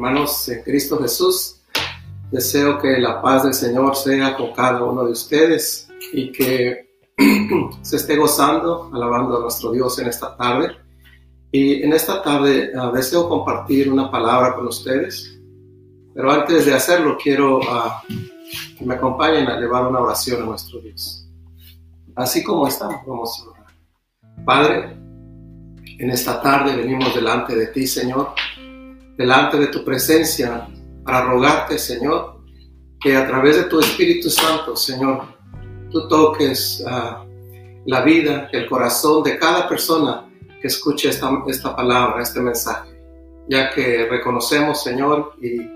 hermanos en Cristo Jesús. Deseo que la paz del Señor sea con cada uno de ustedes y que se esté gozando, alabando a nuestro Dios en esta tarde. Y en esta tarde uh, deseo compartir una palabra con ustedes, pero antes de hacerlo quiero uh, que me acompañen a llevar una oración a nuestro Dios. Así como estamos, vamos a orar. Padre, en esta tarde venimos delante de ti, Señor, delante de tu presencia, para rogarte, Señor, que a través de tu Espíritu Santo, Señor, tú toques uh, la vida, el corazón de cada persona que escuche esta, esta palabra, este mensaje, ya que reconocemos, Señor, y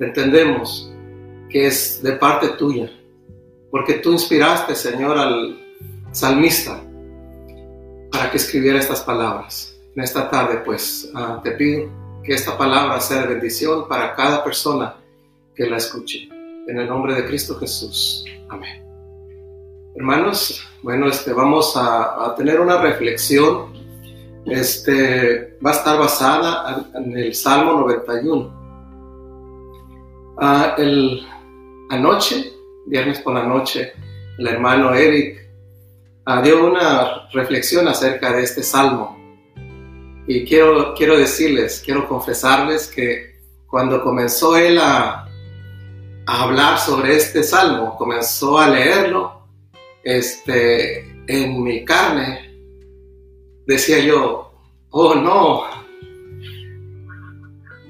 entendemos que es de parte tuya, porque tú inspiraste, Señor, al salmista para que escribiera estas palabras. En esta tarde, pues, uh, te pido que esta palabra sea de bendición para cada persona que la escuche. En el nombre de Cristo Jesús. Amén. Hermanos, bueno, este, vamos a, tener una reflexión este, va a estar basada en el Salmo 91. Ah, el, anoche, viernes por la noche, el hermano Eric ah, dio una reflexión acerca de este salmo. Y quiero, quiero decirles, quiero confesarles que cuando comenzó él a, a hablar sobre este salmo, comenzó a leerlo, este, en mi carne decía yo, oh no,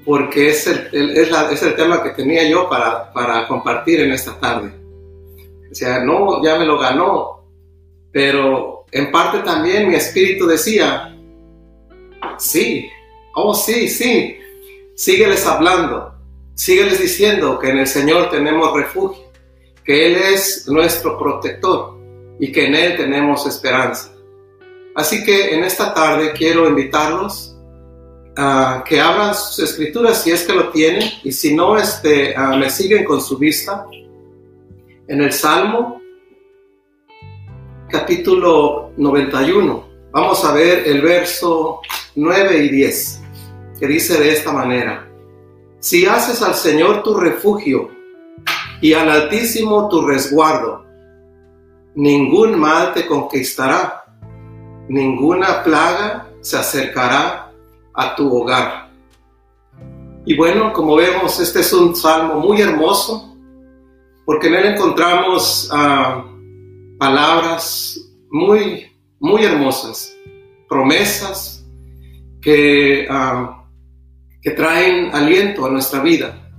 porque es el, es, el tema que tenía yo para, para compartir en esta tarde. Decía, no, ya me lo ganó, pero en parte también mi espíritu decía, sí, oh sí, sí, sígueles hablando, sígueles diciendo que en el Señor tenemos refugio, que Él es nuestro protector y que en Él tenemos esperanza. Así que en esta tarde quiero invitarlos a que abran sus escrituras si es que lo tienen y si no, este, me siguen con su vista. En el Salmo capítulo 91 vamos a ver el verso 9 y 10 que dice de esta manera, si haces al Señor tu refugio y al Altísimo tu resguardo, ningún mal te conquistará ninguna plaga se acercará a tu hogar. Y bueno, como vemos, este es un salmo muy hermoso, porque en él encontramos ah, palabras muy, muy hermosas, promesas que, ah, que traen aliento a nuestra vida,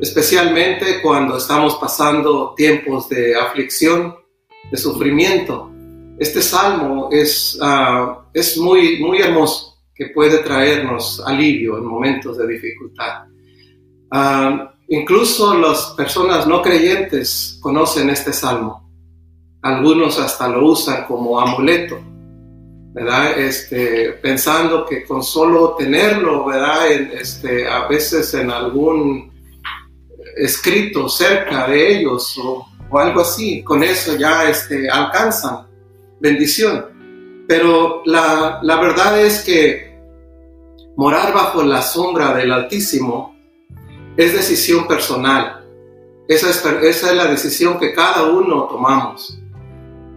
especialmente cuando estamos pasando tiempos de aflicción, de sufrimiento este salmo es, ah, es muy, muy hermoso, que puede traernos alivio en momentos de dificultad. Ah, incluso las personas no creyentes conocen este salmo. Algunos hasta lo usan como amuleto, ¿verdad? Este, pensando que con solo tenerlo, ¿verdad? este, a veces en algún escrito cerca de ellos o, o algo así, con eso ya este, alcanzan bendición. Pero la, verdad es que morar bajo la sombra del Altísimo es decisión personal. Esa es, esa es la decisión que cada uno tomamos.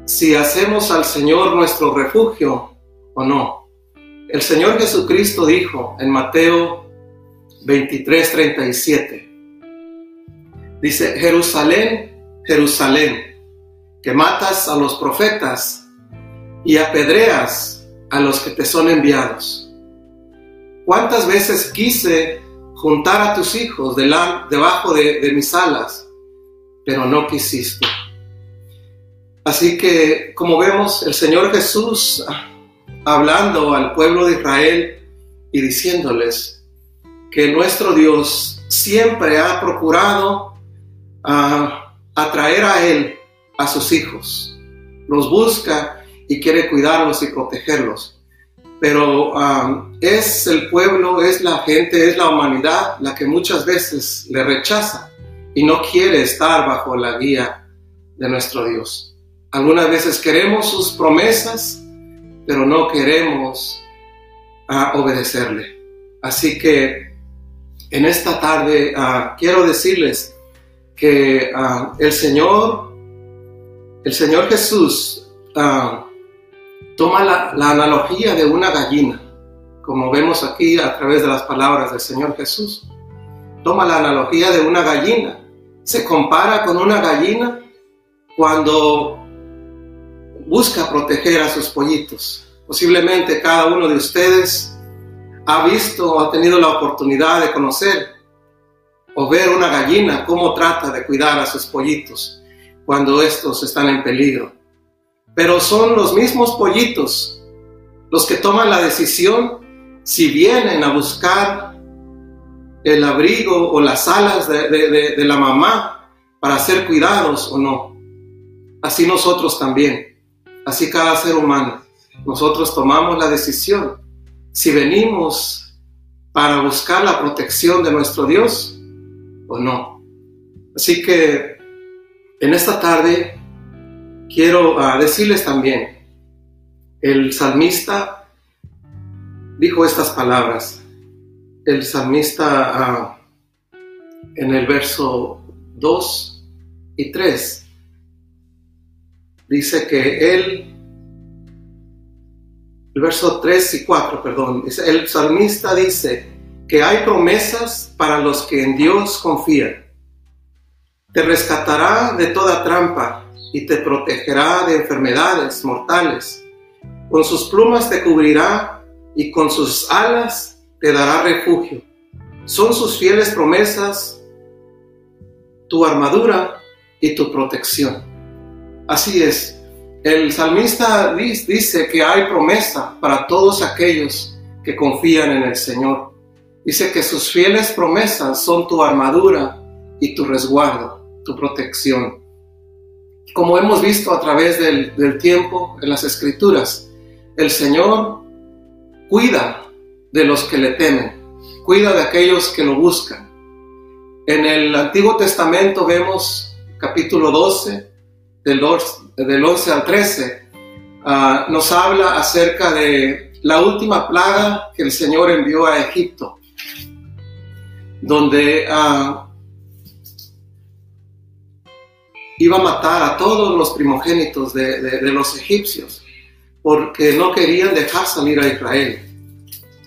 Si hacemos al Señor nuestro refugio o no. El Señor Jesucristo dijo en Mateo 23, 37, dice, Jerusalén, Jerusalén, que matas a los profetas y apedreas a los que te son enviados. ¿Cuántas veces quise juntar a tus hijos debajo de, mis alas, pero no quisiste? Así que, como vemos, el Señor Jesús hablando al pueblo de Israel y diciéndoles que nuestro Dios siempre ha procurado ah, atraer a Él a sus hijos. Los busca y quiere cuidarlos y protegerlos. Pero um, es el pueblo, es la gente, es la humanidad la que muchas veces le rechaza y no quiere estar bajo la guía de nuestro Dios. Algunas veces queremos sus promesas, pero no queremos uh, obedecerle. Así que en esta tarde ah, quiero decirles que ah, el Señor, el Señor Jesús, ah, toma la, analogía de una gallina, como vemos aquí a través de las palabras del Señor Jesús. Toma la analogía de una gallina, se compara con una gallina cuando busca proteger a sus pollitos. Posiblemente cada uno de ustedes ha visto o ha tenido la oportunidad de conocer o ver una gallina cómo trata de cuidar a sus pollitos cuando estos están en peligro. Pero son los mismos pollitos los que toman la decisión si vienen a buscar el abrigo o las alas de, de la mamá para ser cuidados o no. Así nosotros también, así cada ser humano. Nosotros tomamos la decisión si venimos para buscar la protección de nuestro Dios o no. Así que en esta tarde quiero ah, decirles también, el salmista dijo estas palabras. El salmista ah, en el verso 2 y 3 dice que él el verso 3 y 4, perdón, el salmista dice que hay promesas para los que en Dios confían. Te rescatará de toda trampa y te protegerá de enfermedades mortales. Con sus plumas te cubrirá y con sus alas te dará refugio. Son sus fieles promesas, tu armadura y tu protección. Así es, el salmista dice que hay promesa para todos aquellos que confían en el Señor. Dice que sus fieles promesas son tu armadura y tu resguardo, tu protección. Como hemos visto a través del, del tiempo en las escrituras, el Señor cuida de los que le temen, cuida de aquellos que lo buscan. En el Antiguo Testamento vemos capítulo 12, del, del 11 al 13, ah, nos habla acerca de la última plaga que el Señor envió a Egipto, donde uh, iba a matar a todos los primogénitos de, de, los egipcios, porque no querían dejar salir a Israel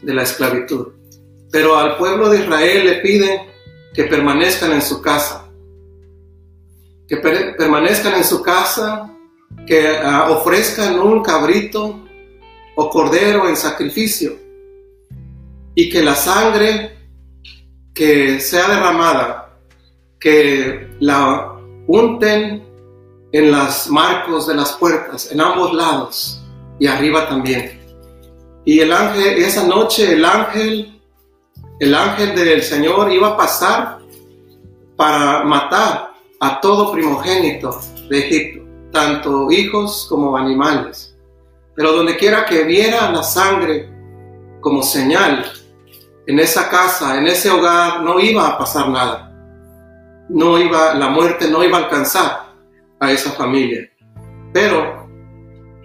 de la esclavitud. Pero al pueblo de Israel le piden que permanezcan en su casa que permanezcan en su casa, que ah, ofrezcan un cabrito o cordero en sacrificio y que la sangre que sea derramada, que la unten en las marcos de las puertas, en ambos lados y arriba también. Y el ángel, esa noche el ángel, el ángel del Señor iba a pasar para matar a todo primogénito de Egipto, tanto hijos como animales. Pero donde quiera que viera la sangre como señal, en esa casa, en ese hogar, no iba a pasar nada. No iba, la muerte no iba a alcanzar a esa familia. Pero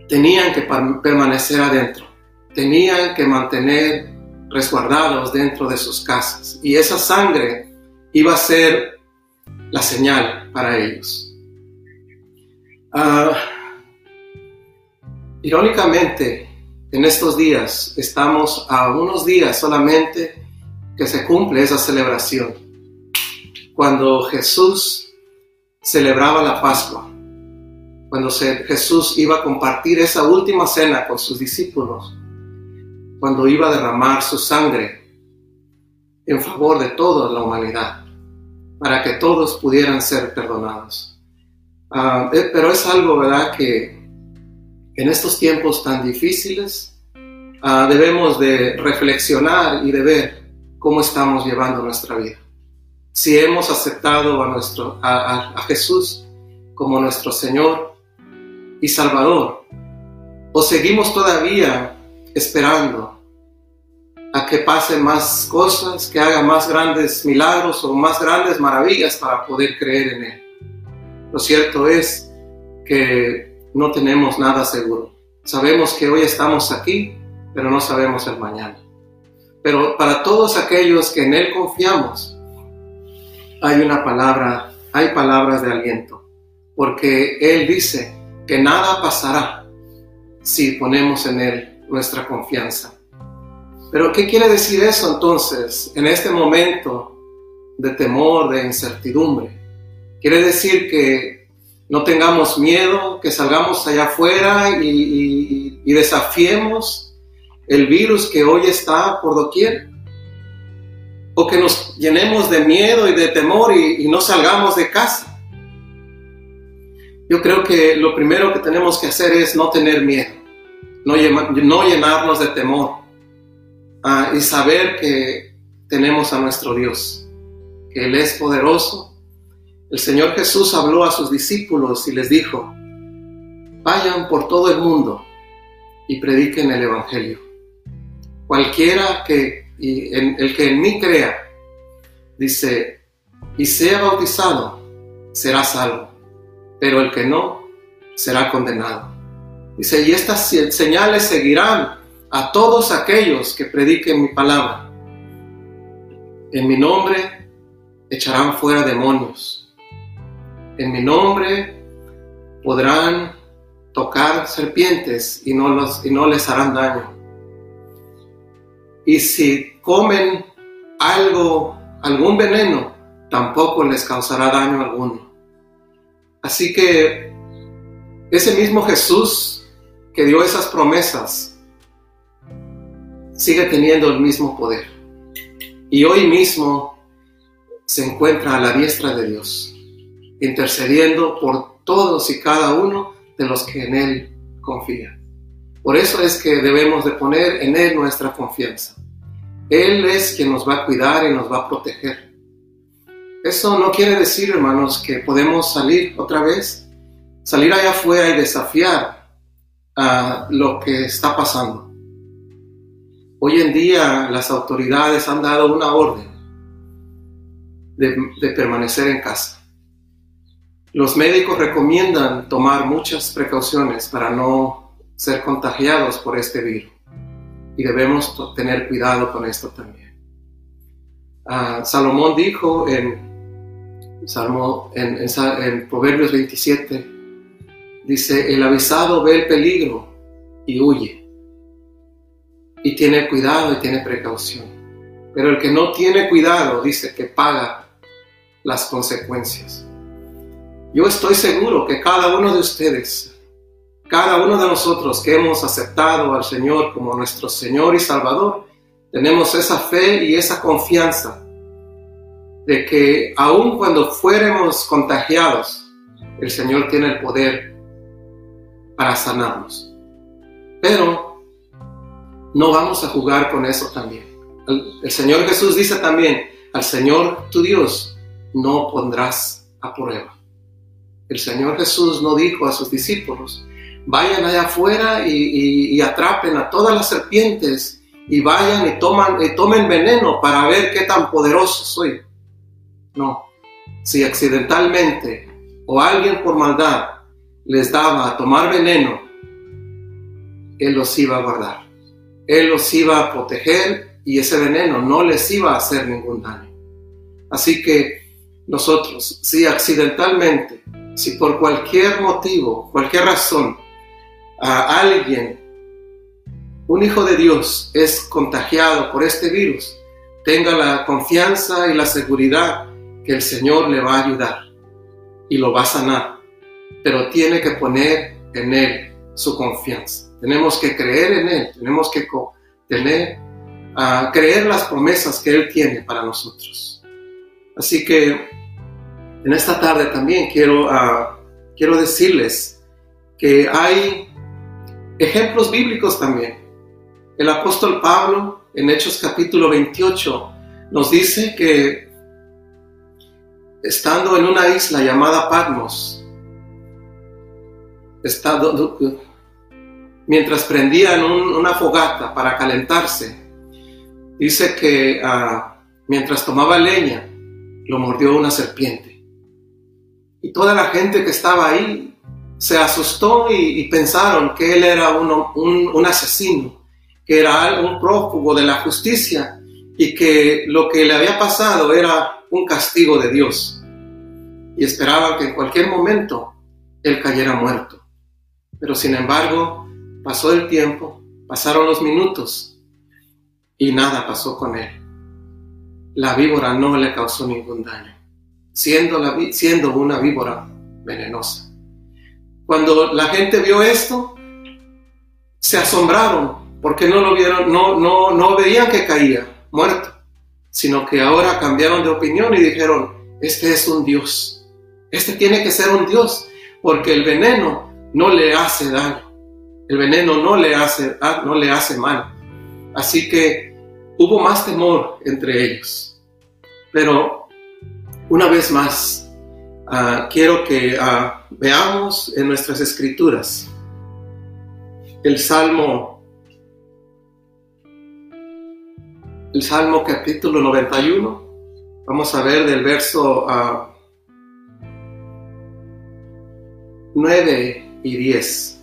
tenían que permanecer adentro. Tenían que mantener resguardados dentro de sus casas. Y esa sangre iba a ser la señal para ellos. Uh, irónicamente, en estos días estamos a unos días solamente que se cumple esa celebración, cuando Jesús celebraba la Pascua, cuando Jesús iba a compartir esa última cena con sus discípulos, cuando iba a derramar su sangre en favor de toda la humanidad para que todos pudieran ser perdonados. Ah, eh, pero es algo, ¿verdad?, que en estos tiempos tan difíciles ah, debemos de reflexionar y de ver cómo estamos llevando nuestra vida. Si hemos aceptado a, nuestro, a Jesús como nuestro Señor y Salvador, o seguimos todavía esperando que pase más cosas, que haga más grandes milagros o más grandes maravillas para poder creer en Él. Lo cierto es que no tenemos nada seguro. Sabemos que hoy estamos aquí, pero no sabemos el mañana. Pero para todos aquellos que en Él confiamos, hay una palabra, hay palabras de aliento, porque Él dice que nada pasará si ponemos en Él nuestra confianza. Pero ¿qué quiere decir eso entonces en este momento de temor, de incertidumbre? Quiere decir que no tengamos miedo, que salgamos allá afuera y, desafiemos el virus que hoy está por doquier. O que nos llenemos de miedo y de temor y, no salgamos de casa. Yo creo que lo primero que tenemos que hacer es no tener miedo, no, llenarnos de temor y saber que tenemos a nuestro Dios, que Él es poderoso. El Señor Jesús habló a sus discípulos y les dijo, vayan por todo el mundo y prediquen el Evangelio. Cualquiera que, el que en mí crea, dice, y sea bautizado, será salvo pero el que no será condenado. Dice, y estas señales seguirán a todos aquellos que prediquen mi palabra. En mi nombre echarán fuera demonios. En mi nombre podrán tocar serpientes y no, los, y no les harán daño. Y si comen algo, algún veneno, tampoco les causará daño alguno. Así que ese mismo Jesús que dio esas promesas sigue teniendo el mismo poder. Y hoy mismo se encuentra a la diestra de Dios, intercediendo por todos y cada uno de los que en Él confían. Por eso es que debemos de poner en Él nuestra confianza. Él es quien nos va a cuidar y nos va a proteger. Eso no quiere decir, hermanos, que podemos salir otra vez, salir allá afuera y desafiar a lo que está pasando. Hoy en día las autoridades han dado una orden de, permanecer en casa. Los médicos recomiendan tomar muchas precauciones para no ser contagiados por este virus y debemos tener cuidado con esto también. Ah, Salomón dijo en Salmo, en, en, Proverbios 27, dice, el avisado ve el peligro y huye. Y tiene cuidado y tiene precaución. Pero el que no tiene cuidado dice que paga las consecuencias. Yo estoy seguro que cada uno de ustedes, cada uno de nosotros que hemos aceptado al Señor como nuestro Señor y Salvador, tenemos esa fe y esa confianza de que aun cuando fuéramos contagiados, el Señor tiene el poder para sanarnos. Pero no vamos a jugar con eso también. El, Señor Jesús dice también, al Señor tu Dios no pondrás a prueba. El Señor Jesús no dijo a sus discípulos, vayan allá afuera y, atrapen a todas las serpientes y vayan y, toman, y tomen veneno para ver qué tan poderoso soy. No. Si accidentalmente o alguien por maldad les daba a tomar veneno, Él los iba a guardar. Él los iba a proteger y ese veneno no les iba a hacer ningún daño. Así que nosotros, si accidentalmente, si por cualquier motivo, cualquier razón, a alguien, un hijo de Dios, es contagiado por este virus, tenga la confianza y la seguridad que el Señor le va a ayudar y lo va a sanar, pero tiene que poner en Él su confianza. Tenemos que creer en Él, tenemos que tener, a creer las promesas que Él tiene para nosotros. Así que en esta tarde también quiero, quiero decirles que hay ejemplos bíblicos también. El apóstol Pablo en Hechos capítulo 28 nos dice que estando en una isla llamada Patmos, mientras prendían una fogata para calentarse, dice que ah, mientras tomaba leña, lo mordió una serpiente. Y toda la gente que estaba ahí se asustó y, pensaron que él era un, un asesino, que era un prófugo de la justicia y que lo que le había pasado era un castigo de Dios y esperaban que en cualquier momento él cayera muerto. Pero sin embargo, pasó el tiempo, pasaron los minutos y nada pasó con él. La víbora no le causó ningún daño, siendo, una víbora venenosa. Cuando la gente vio esto, se asombraron porque no lo vieron, no veían que caía muerto, sino que ahora cambiaron de opinión y dijeron, este es un Dios, este tiene que ser un Dios, porque el veneno no le hace daño, el veneno no le hace, ah, no le hace mal. Así que hubo más temor entre ellos. Pero una vez más, ah, quiero que ah, veamos en nuestras escrituras el Salmo, el Salmo capítulo 91. Vamos a ver del verso 9 y 10.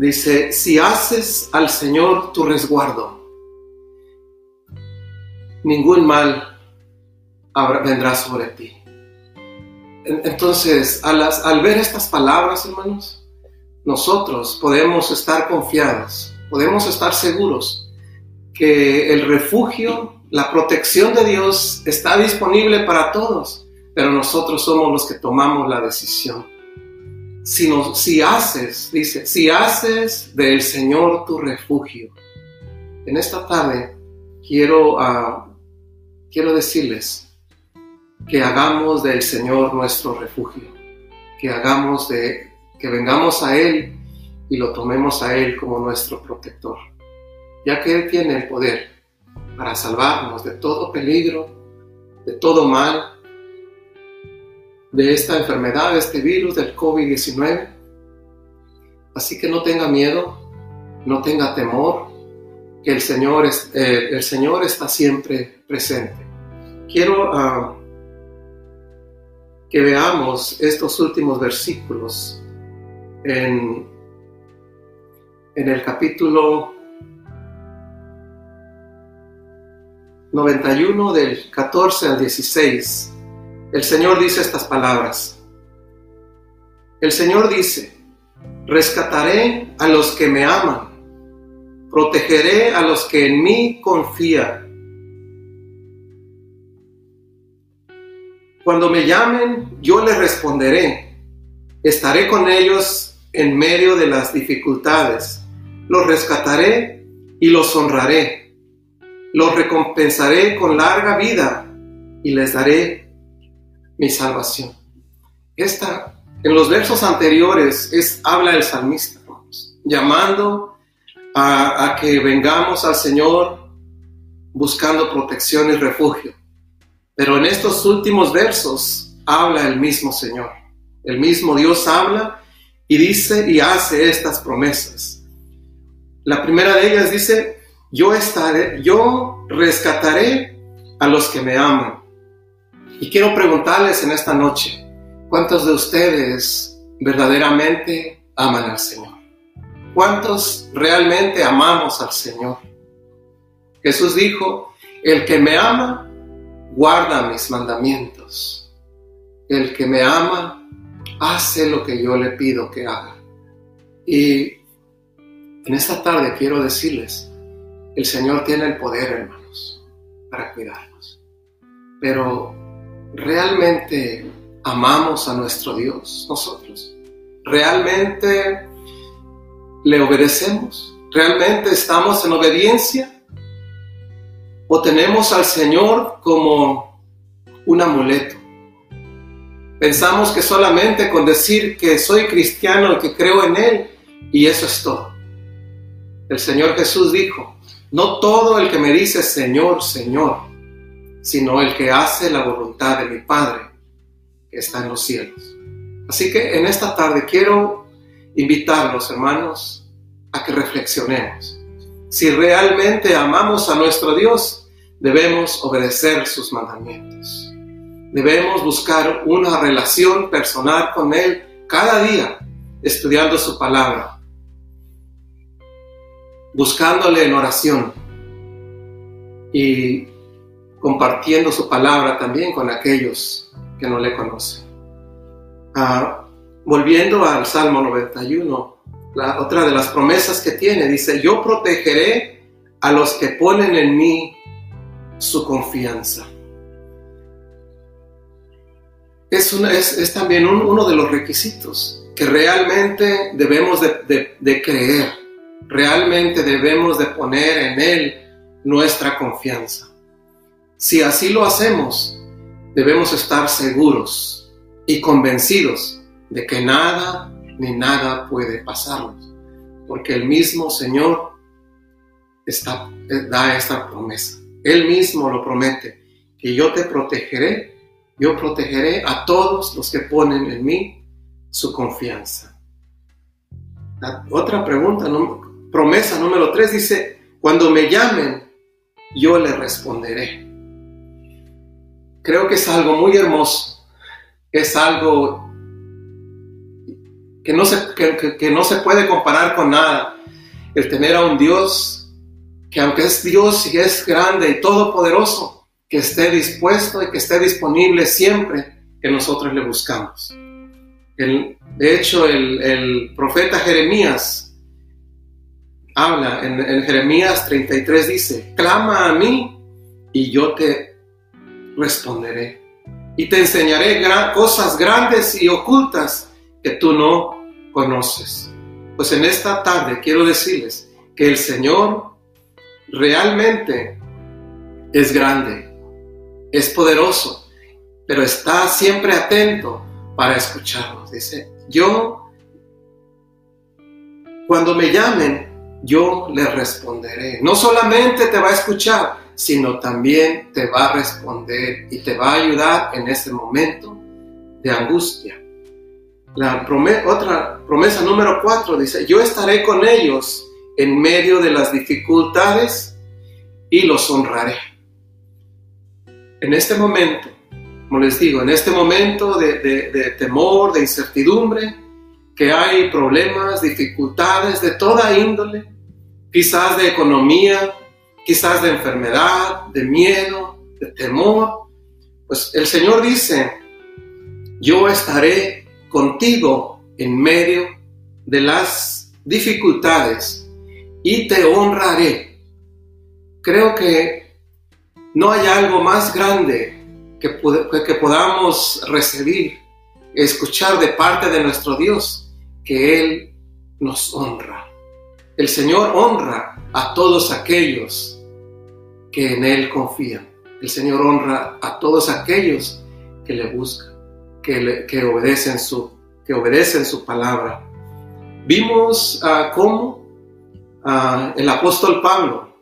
Dice, si haces al Señor tu resguardo, ningún mal vendrá sobre ti. Entonces, al ver estas palabras, hermanos, nosotros podemos estar confiados, podemos estar seguros que el refugio, la protección de Dios está disponible para todos, pero nosotros somos los que tomamos la decisión. Si, si haces, dice, si haces del Señor tu refugio. En esta tarde quiero, ah, quiero decirles que hagamos del Señor nuestro refugio, que hagamos de que vengamos a Él y lo tomemos a Él como nuestro protector, ya que Él tiene el poder para salvarnos de todo peligro, de todo mal, de esta enfermedad, de este virus, del COVID-19. Así que no tenga miedo, no tenga temor, que el Señor, es, eh, el Señor está siempre presente. Quiero ah, que veamos estos últimos versículos en, en el capítulo 91 del 14 al 16, el Señor dice estas palabras. El Señor dice, rescataré a los que me aman, protegeré a los que en mí confían. Cuando me llamen, yo les responderé. Estaré con ellos en medio de las dificultades. Los rescataré y los honraré. Los recompensaré con larga vida y les daré mi salvación. Esta, en los versos anteriores, es, habla el salmista, llamando a, a que vengamos al Señor buscando protección y refugio. Pero en estos últimos versos habla el mismo Señor. El mismo Dios habla y dice y hace estas promesas. La primera de ellas dice, yo estaré, yo rescataré a los que me aman. Y quiero preguntarles en esta noche, ¿cuántos de ustedes verdaderamente aman al Señor? ¿Cuántos realmente amamos al Señor? Jesús dijo, el que me ama, guarda mis mandamientos. El que me ama, hace lo que yo le pido que haga. Y en esta tarde quiero decirles, el Señor tiene el poder, hermanos, para cuidarnos. Pero realmente amamos a nuestro Dios nosotros. Realmente le obedecemos. Realmente estamos en obediencia. O tenemos al Señor como un amuleto Pensamos que solamente con decir que soy cristiano y que creo en Él, y eso es todo. El Señor Jesús dijo, no todo el que me dice Señor, Señor, sino el que hace la voluntad de mi Padre que está en los cielos. Así que en esta tarde quiero invitarlos, hermanos, a que reflexionemos. Si realmente amamos a nuestro Dios, debemos obedecer sus mandamientos. Debemos buscar una relación personal con Él cada día, estudiando su palabra, buscándole en oración, y compartiendo su palabra también con aquellos que no le conocen. Ah, volviendo al Salmo 91, la otra de las promesas que tiene, dice, yo protegeré a los que ponen en mí su confianza. Es, también uno de los requisitos que realmente debemos de, de creer, realmente debemos de poner en Él nuestra confianza. Si así lo hacemos, debemos estar seguros y convencidos de que nada ni nada puede pasarnos, porque el mismo Señor está, da esta promesa. Él mismo lo promete, que yo te protegeré, yo protegeré a todos los que ponen en mí su confianza. otra pregunta, promesa número tres dice, cuando me llamen, yo le responderé. Creo que es algo muy hermoso, es algo que no se, que no se puede comparar con nada. El tener a un Dios que aunque es Dios y es grande y todopoderoso, que esté dispuesto y que esté disponible siempre que nosotros le buscamos. de hecho, el, profeta Jeremías habla, en, en Jeremías 33 dice, clama a mí y yo te responderé y te enseñaré cosas grandes y ocultas que tú no conoces. Pues en esta tarde quiero decirles que el Señor realmente es grande, es poderoso, pero está siempre atento para escucharnos. Dice, yo, cuando me llamen, yo le responderé. No solamente te va a escuchar, sino también te va a responder y te va a ayudar en ese momento de angustia. La otra promesa número cuatro dice, yo estaré con ellos en medio de las dificultades y los honraré. En este momento, como les digo, en este momento de, temor, de incertidumbre, que hay problemas, dificultades de toda índole, quizás de economía, quizás de enfermedad, de miedo, de temor, pues el Señor dice, yo estaré contigo en medio de las dificultades y te honraré. Creo que no hay algo más grande que, que podamos recibir, escuchar de parte de nuestro Dios, que Él nos honra. El Señor honra a todos aquellos que en Él confían. El Señor honra a todos aquellos que le buscan, que, que, obedecen, su, que obedecen su palabra. Vimos uh, cómo Ah, el apóstol Pablo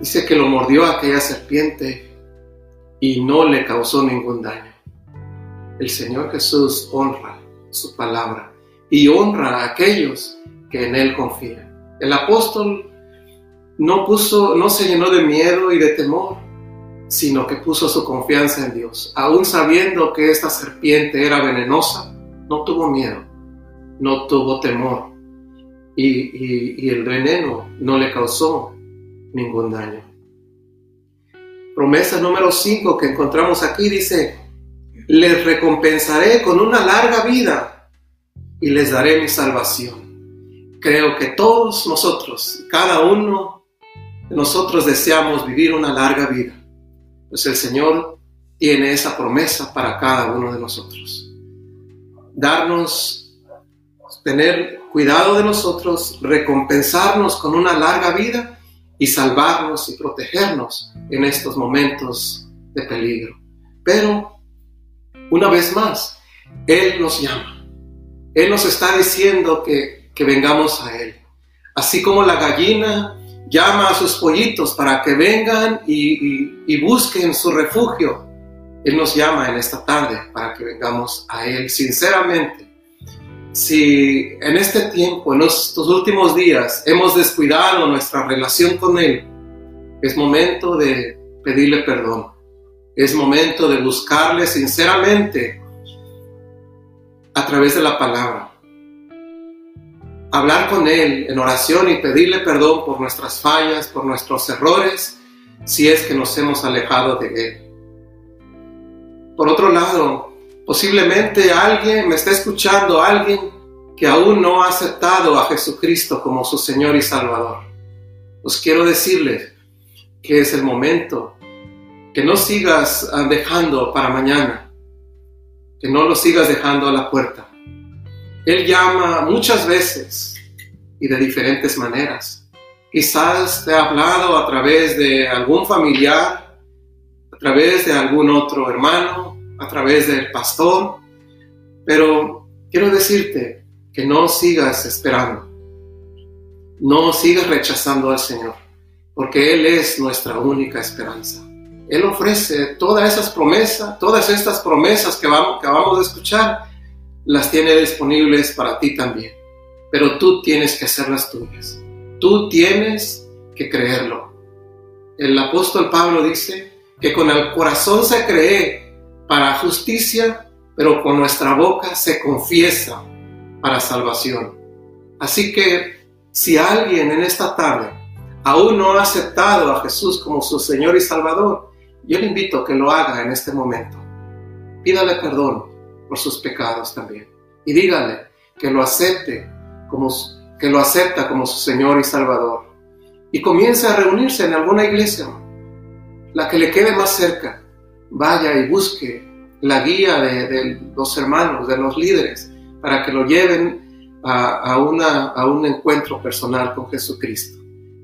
dice que lo mordió aquella serpiente y no le causó ningún daño. El Señor Jesús honra su palabra y honra a aquellos que en Él confían. El apóstol no puso, no se llenó de miedo y de temor, sino que puso su confianza en Dios. Aún sabiendo que esta serpiente era venenosa, no tuvo miedo, no tuvo temor, y, el veneno no le causó ningún daño. Promesa número 5 que encontramos aquí dice, les recompensaré con una larga vida y les daré mi salvación. Creo que todos nosotros, cada uno de nosotros deseamos vivir una larga vida. Pues el Señor tiene esa promesa para cada uno de nosotros. Darnos, tener cuidado de nosotros, recompensarnos con una larga vida y salvarnos y protegernos en estos momentos de peligro. Pero, una vez más, Él nos llama. Él nos está diciendo que, vengamos a Él. Así como la gallina llama a sus pollitos para que vengan y busquen su refugio, Él nos llama en esta tarde para que vengamos a Él sinceramente si en este tiempo, en estos últimos días, hemos descuidado nuestra relación con Él, es momento de pedirle perdón. Es momento de buscarle sinceramente a través de la palabra. Hablar con Él en oración y pedirle perdón por nuestras fallas, por nuestros errores, si es que nos hemos alejado de Él. Por otro lado, posiblemente alguien me está escuchando, alguien que aún no ha aceptado a Jesucristo como su Señor y Salvador. Os quiero decirles que es el momento, que no sigas dejando para mañana, que no lo sigas dejando a la puerta. Él llama muchas veces y de diferentes maneras. Quizás te ha hablado a través de algún familiar, a través de algún otro hermano, a través del pastor, pero quiero decirte que no sigas esperando, no sigas rechazando al Señor, porque Él es nuestra única esperanza. Él ofrece todas esas promesas, todas estas promesas que vamos, que acabamos de escuchar, las tiene disponibles para ti también. Pero tú tienes que hacerlas tuyas. Tú tienes que creerlo. El apóstol Pablo dice que con el corazón se cree para justicia, pero con nuestra boca se confiesa para salvación. Así que si alguien en esta tarde aún no ha aceptado a Jesús como su Señor y Salvador, yo le invito a que lo haga en este momento. Pídale perdón por sus pecados también y dígale que lo acepte como que lo acepta como su Señor y Salvador y comience a reunirse en alguna iglesia, la que le quede más cerca. Vaya y busque la guía de, los hermanos, de los líderes, para que lo lleven a, una, a un encuentro personal con Jesucristo.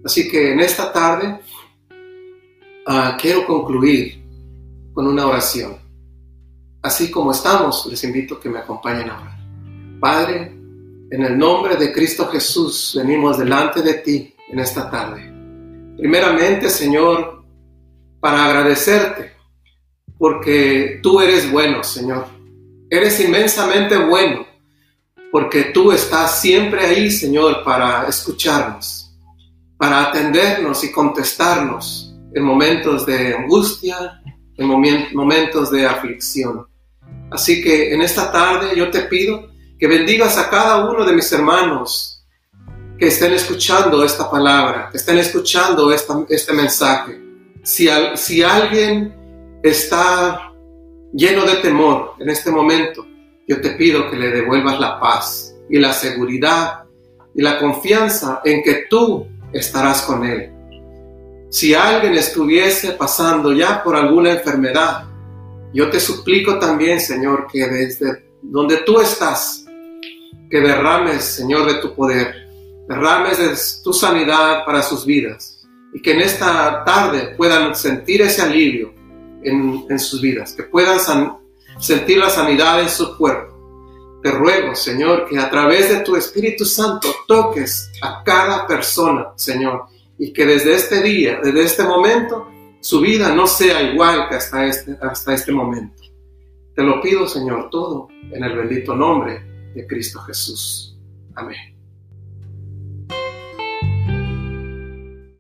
Así que en esta tarde Ah, quiero concluir con una oración. Así como estamos, les invito a que me acompañen ahora. Padre, en el nombre de Cristo Jesús venimos delante de ti en esta tarde. Primeramente, Señor, para agradecerte, porque tú eres bueno, Señor. Eres inmensamente bueno, porque tú estás siempre ahí, Señor, para escucharnos, para atendernos y contestarnos en momentos de angustia, en momentos de aflicción. Así que en esta tarde yo te pido que bendigas a cada uno de mis hermanos que estén escuchando esta palabra, que estén escuchando este mensaje. Si, si alguien está lleno de temor en este momento, yo te pido que le devuelvas la paz y la seguridad y la confianza en que tú estarás con él si alguien estuviese pasando ya por alguna enfermedad, yo te suplico también, Señor, que desde donde tú estás, que derrames, Señor, de tu poder, derrames de tu sanidad para sus vidas y que en esta tarde puedan sentir ese alivio en, sus vidas, que puedan sentir la sanidad en su cuerpo. Te ruego, Señor, que a través de tu Espíritu Santo toques a cada persona, Señor, y que desde este día, desde este momento, su vida no sea igual que hasta este, hasta este momento. Te lo pido, Señor, todo en el bendito nombre de Cristo Jesús. Amén.